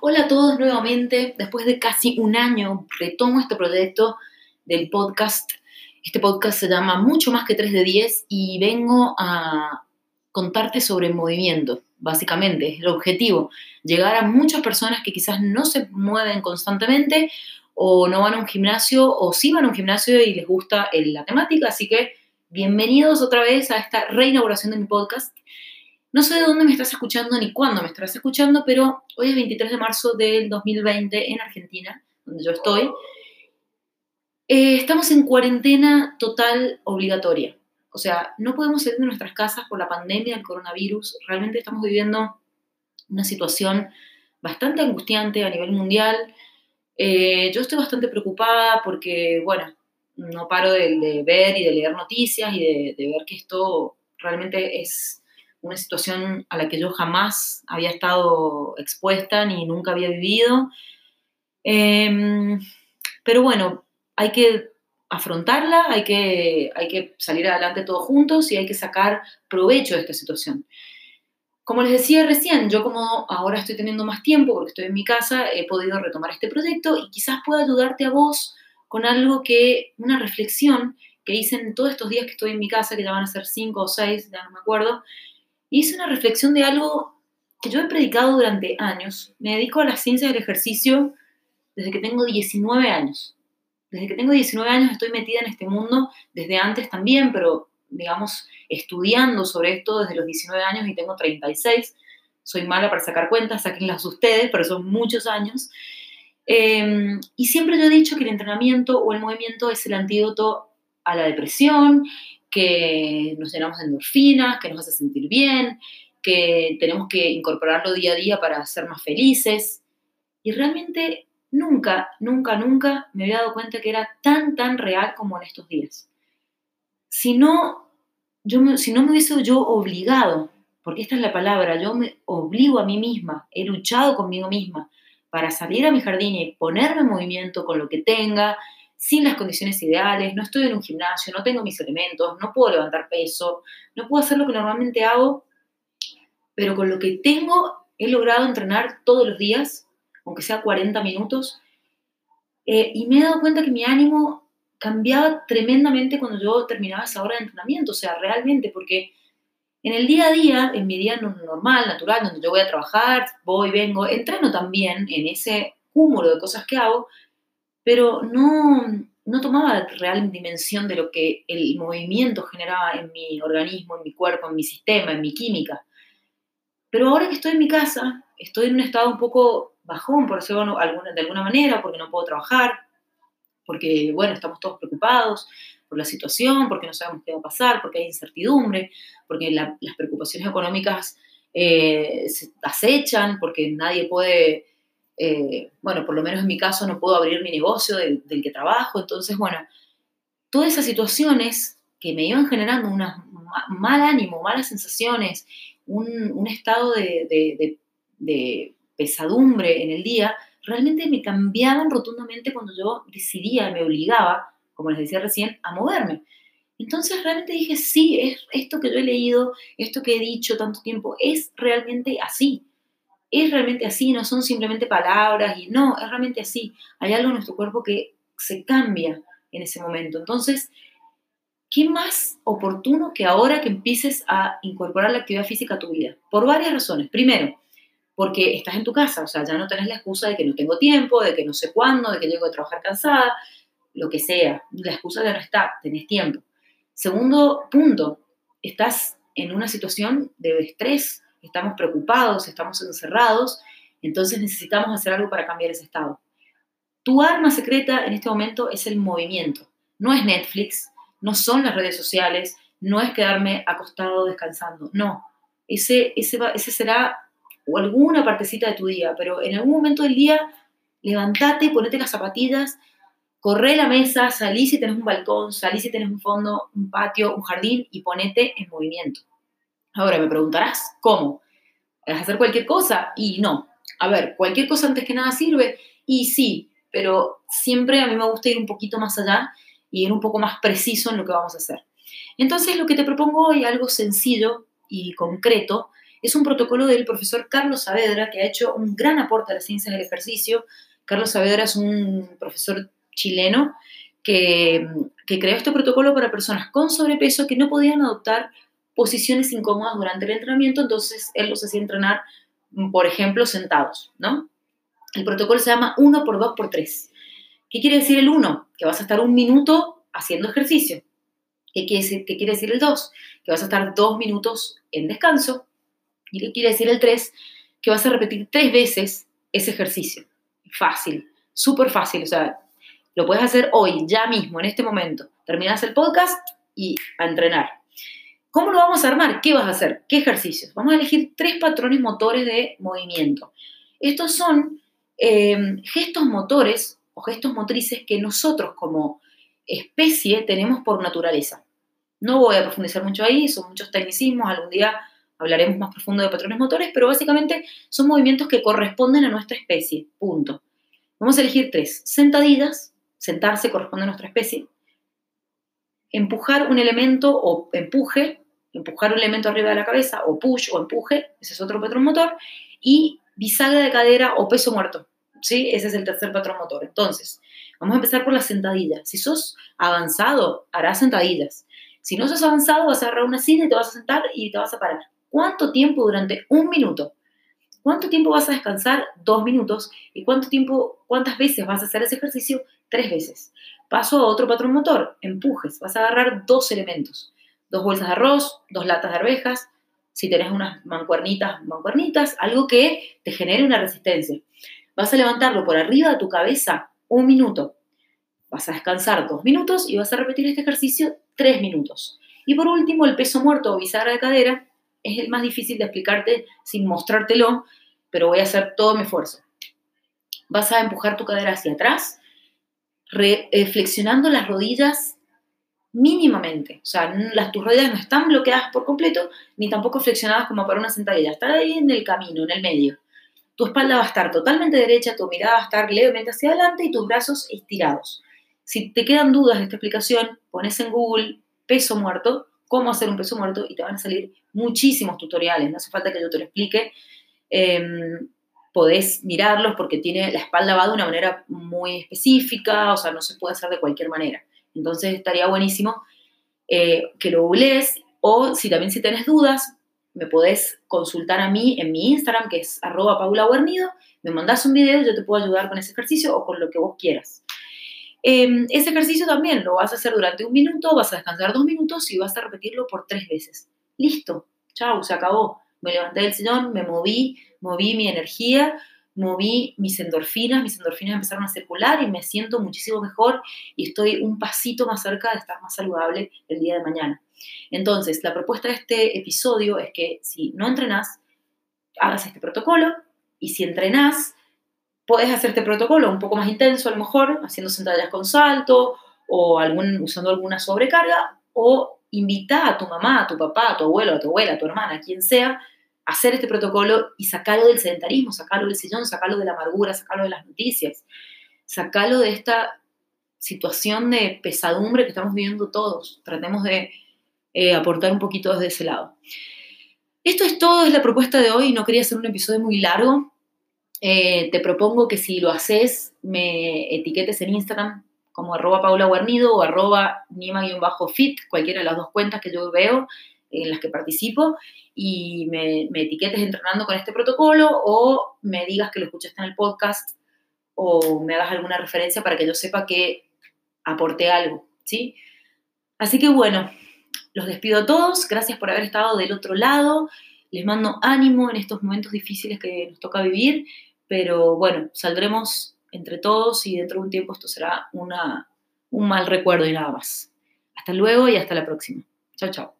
Hola a todos nuevamente. Después de casi un año retomo este proyecto del podcast. Este podcast se llama Mucho más que 3 de 10 y vengo a contarte sobre movimiento, básicamente. Es el objetivo, llegar a muchas personas que quizás no se mueven constantemente o no van a un gimnasio o sí van a un gimnasio y les gusta la temática. Así que bienvenidos otra vez a esta reinauguración de mi podcast. No sé de dónde me estás escuchando ni cuándo me estás escuchando, pero hoy es 23 de marzo del 2020 en Argentina, donde yo estoy. Eh, estamos en cuarentena total obligatoria. O sea, no podemos salir de nuestras casas por la pandemia del coronavirus. Realmente estamos viviendo una situación bastante angustiante a nivel mundial. Eh, yo estoy bastante preocupada porque, bueno, no paro de, ver y de leer noticias y de ver que esto realmente es una situación a la que yo jamás había estado expuesta ni nunca había vivido. Em, pero bueno, hay que afrontarla, hay que, hay que salir adelante todos juntos y hay que sacar provecho de esta situación. Como les decía recién, yo como ahora estoy teniendo más tiempo porque estoy en mi casa, he podido retomar este proyecto y quizás pueda ayudarte a vos con algo que, una reflexión que hice en todos estos días que estoy en mi casa, que ya van a ser cinco o seis, ya no me acuerdo, hice una reflexión de algo que yo he predicado durante años. Me dedico a la ciencia del ejercicio desde que tengo 19 años. Desde que tengo 19 años estoy metida en este mundo, desde antes también, pero digamos, estudiando sobre esto desde los 19 años y tengo 36. Soy mala para sacar cuentas, sáquenlas ustedes, pero son muchos años. Em, y siempre yo he dicho que el entrenamiento o el movimiento es el antídoto a la depresión, que nos llenamos de endorfinas, que nos hace sentir bien, que tenemos que incorporarlo día a día para ser más felices. Y realmente nunca, nunca, nunca me había dado cuenta que era tan, tan real como en estos días. Si no, yo si no me hubiese yo obligado, porque esta es la palabra, yo me obligo a mí misma, he luchado conmigo misma para salir a mi jardín y ponerme en movimiento con lo que tenga, sin las condiciones ideales, no estoy en un gimnasio, no tengo mis elementos, no puedo levantar peso, no puedo hacer lo que normalmente hago, pero con lo que tengo he logrado entrenar todos los días, aunque sea 40 minutos, eh, y me he dado cuenta que mi ánimo cambiaba tremendamente cuando yo terminaba esa hora de entrenamiento, o sea, realmente, porque en el día a día, en mi día normal, natural, donde yo voy a trabajar, voy, vengo, entreno también en ese cúmulo de cosas que hago, pero no, no tomaba real dimensión de lo que el movimiento generaba en mi organismo, en mi cuerpo, en mi sistema, en mi química. Pero ahora que estoy en mi casa, estoy en un estado un poco bajón, por decirlo de alguna manera, porque no puedo trabajar, porque, bueno, estamos todos preocupados por la situación, porque no sabemos qué va a pasar, porque hay incertidumbre, porque las preocupaciones económicas eh, se acechan, porque nadie puede eh, bueno, por lo menos en mi caso no puedo abrir mi negocio del, que trabajo, entonces, bueno, todas esas situaciones que me iban generando un mal ánimo, malas sensaciones, un, estado de, pesadumbre en el día, realmente me cambiaban rotundamente cuando yo decidía, me obligaba, como les decía recién, a moverme. Entonces realmente dije, sí, es esto que yo he leído, esto que he dicho tanto tiempo, es realmente así es realmente así, no son simplemente palabras y no, es realmente así. Hay algo en nuestro cuerpo que se cambia en ese momento. Entonces, ¿qué más oportuno que ahora que empieces a incorporar la actividad física a tu vida? Por varias razones. Primero, porque estás en tu casa, o sea, ya no tenés la excusa de que no tengo tiempo, de que no sé cuándo, de que llego a trabajar cansada, lo que sea. La excusa ya no está, tenés tiempo. Segundo punto, estás en una situación de estrés, estamos preocupados, estamos encerrados, entonces necesitamos hacer algo para cambiar ese estado. Tu arma secreta en este momento es el movimiento. No es Netflix, no son las redes sociales, no es quedarme acostado descansando, no. Ese, ese, ese será alguna partecita de tu día, pero en algún momento del día levántate, ponete las zapatillas, corre la mesa, salí si tenés un balcón, salí si tenés un fondo, un patio, un jardín y ponete en movimiento. Ahora me preguntarás, ¿cómo? ¿Es hacer cualquier cosa? Y no. A ver, cualquier cosa antes que nada sirve. Y sí, pero siempre a mí me gusta ir un poquito más allá y ir un poco más preciso en lo que vamos a hacer. Entonces, lo que te propongo hoy, algo sencillo y concreto, es un protocolo del profesor Carlos Saavedra, que ha hecho un gran aporte a la ciencia del ejercicio. Carlos Saavedra es un profesor chileno que, que creó este protocolo para personas con sobrepeso que no podían adoptar posiciones incómodas durante el entrenamiento, entonces él los hacía entrenar, por ejemplo, sentados, ¿no? El protocolo se llama 1 por 2 por 3. ¿Qué quiere decir el 1? Que vas a estar un minuto haciendo ejercicio. ¿Qué quiere decir, qué quiere decir el 2? Que vas a estar dos minutos en descanso. ¿Y qué quiere decir el 3? Que vas a repetir tres veces ese ejercicio. Fácil, súper fácil. O sea, lo puedes hacer hoy, ya mismo, en este momento. Terminas el podcast y a entrenar. ¿Cómo lo vamos a armar? ¿Qué vas a hacer? ¿Qué ejercicios? Vamos a elegir tres patrones motores de movimiento. Estos son eh, gestos motores o gestos motrices que nosotros como especie tenemos por naturaleza. No voy a profundizar mucho ahí, son muchos tecnicismos, algún día hablaremos más profundo de patrones motores, pero básicamente son movimientos que corresponden a nuestra especie, punto. Vamos a elegir tres. Sentadillas, sentarse corresponde a nuestra especie. Empujar un elemento o empuje, empujar un elemento arriba de la cabeza, o push o empuje, ese es otro patrón motor. Y bisagra de cadera o peso muerto, ¿sí? Ese es el tercer patrón motor. Entonces, vamos a empezar por la sentadilla. Si sos avanzado, harás sentadillas. Si no sos avanzado, vas a agarrar una silla y te vas a sentar y te vas a parar. ¿Cuánto tiempo durante un minuto? ¿Cuánto tiempo vas a descansar? Dos minutos. ¿Y cuánto tiempo, cuántas veces vas a hacer ese ejercicio? Tres veces. Paso a otro patrón motor, empujes. Vas a agarrar dos elementos. Dos bolsas de arroz, dos latas de arvejas, si tenés unas mancuernitas, mancuernitas, algo que te genere una resistencia. Vas a levantarlo por arriba de tu cabeza un minuto. Vas a descansar dos minutos y vas a repetir este ejercicio tres minutos. Y por último, el peso muerto o bisagra de cadera es el más difícil de explicarte sin mostrártelo, pero voy a hacer todo mi esfuerzo. Vas a empujar tu cadera hacia atrás, eh, flexionando las rodillas mínimamente. O sea, las, tus rodillas no están bloqueadas por completo, ni tampoco flexionadas como para una sentadilla. Están ahí en el camino, en el medio. Tu espalda va a estar totalmente derecha, tu mirada va a estar levemente hacia adelante y tus brazos estirados. Si te quedan dudas de esta explicación, pones en Google peso muerto, cómo hacer un peso muerto y te van a salir muchísimos tutoriales. No hace falta que yo te lo explique. Em, podés mirarlos porque tiene, la espalda va de una manera muy específica, o sea, no se puede hacer de cualquier manera. Entonces estaría buenísimo eh, que lo googlees o si también si tenés dudas, me podés consultar a mí en mi Instagram, que es arroba paulaguarnido, me mandás un video, yo te puedo ayudar con ese ejercicio o con lo que vos quieras. Em, ese ejercicio también lo vas a hacer durante un minuto, vas a descansar dos minutos y vas a repetirlo por tres veces. Listo, chao, se acabó. Me levanté del sillón, me moví, moví mi energía, moví mis endorfinas, mis endorfinas empezaron a circular y me siento muchísimo mejor y estoy un pasito más cerca de estar más saludable el día de mañana. Entonces, la propuesta de este episodio es que si no entrenas, hagas este protocolo y si entrenas, puedes hacer este protocolo un poco más intenso a lo mejor, haciendo sentadillas con salto o algún, usando alguna sobrecarga o invita a tu mamá, a tu papá, a tu abuelo, a tu abuela, a tu hermana, a quien sea, hacer este protocolo y sacarlo del sedentarismo, sacarlo del sillón, sacarlo de la amargura, sacarlo de las noticias, sacarlo de esta situación de pesadumbre que estamos viviendo todos. Tratemos de eh, aportar un poquito desde ese lado. Esto es todo, es la propuesta de hoy. No quería hacer un episodio muy largo. Eh, te propongo que si lo haces, me etiquetes en Instagram como arroba Paula Guarnido o arroba Nima-fit, cualquiera de las dos cuentas que yo veo en las que participo y me, etiquetes entrenando con este protocolo o me digas que lo escuchaste en el podcast o me hagas alguna referencia para que yo sepa que aporté algo, ¿sí? Así que bueno, los despido a todos, gracias por haber estado del otro lado, les mando ánimo en estos momentos difíciles que nos toca vivir, pero bueno, saldremos entre todos y dentro de un tiempo esto será una, un mal recuerdo y nada más. Hasta luego y hasta la próxima. Chao, chao.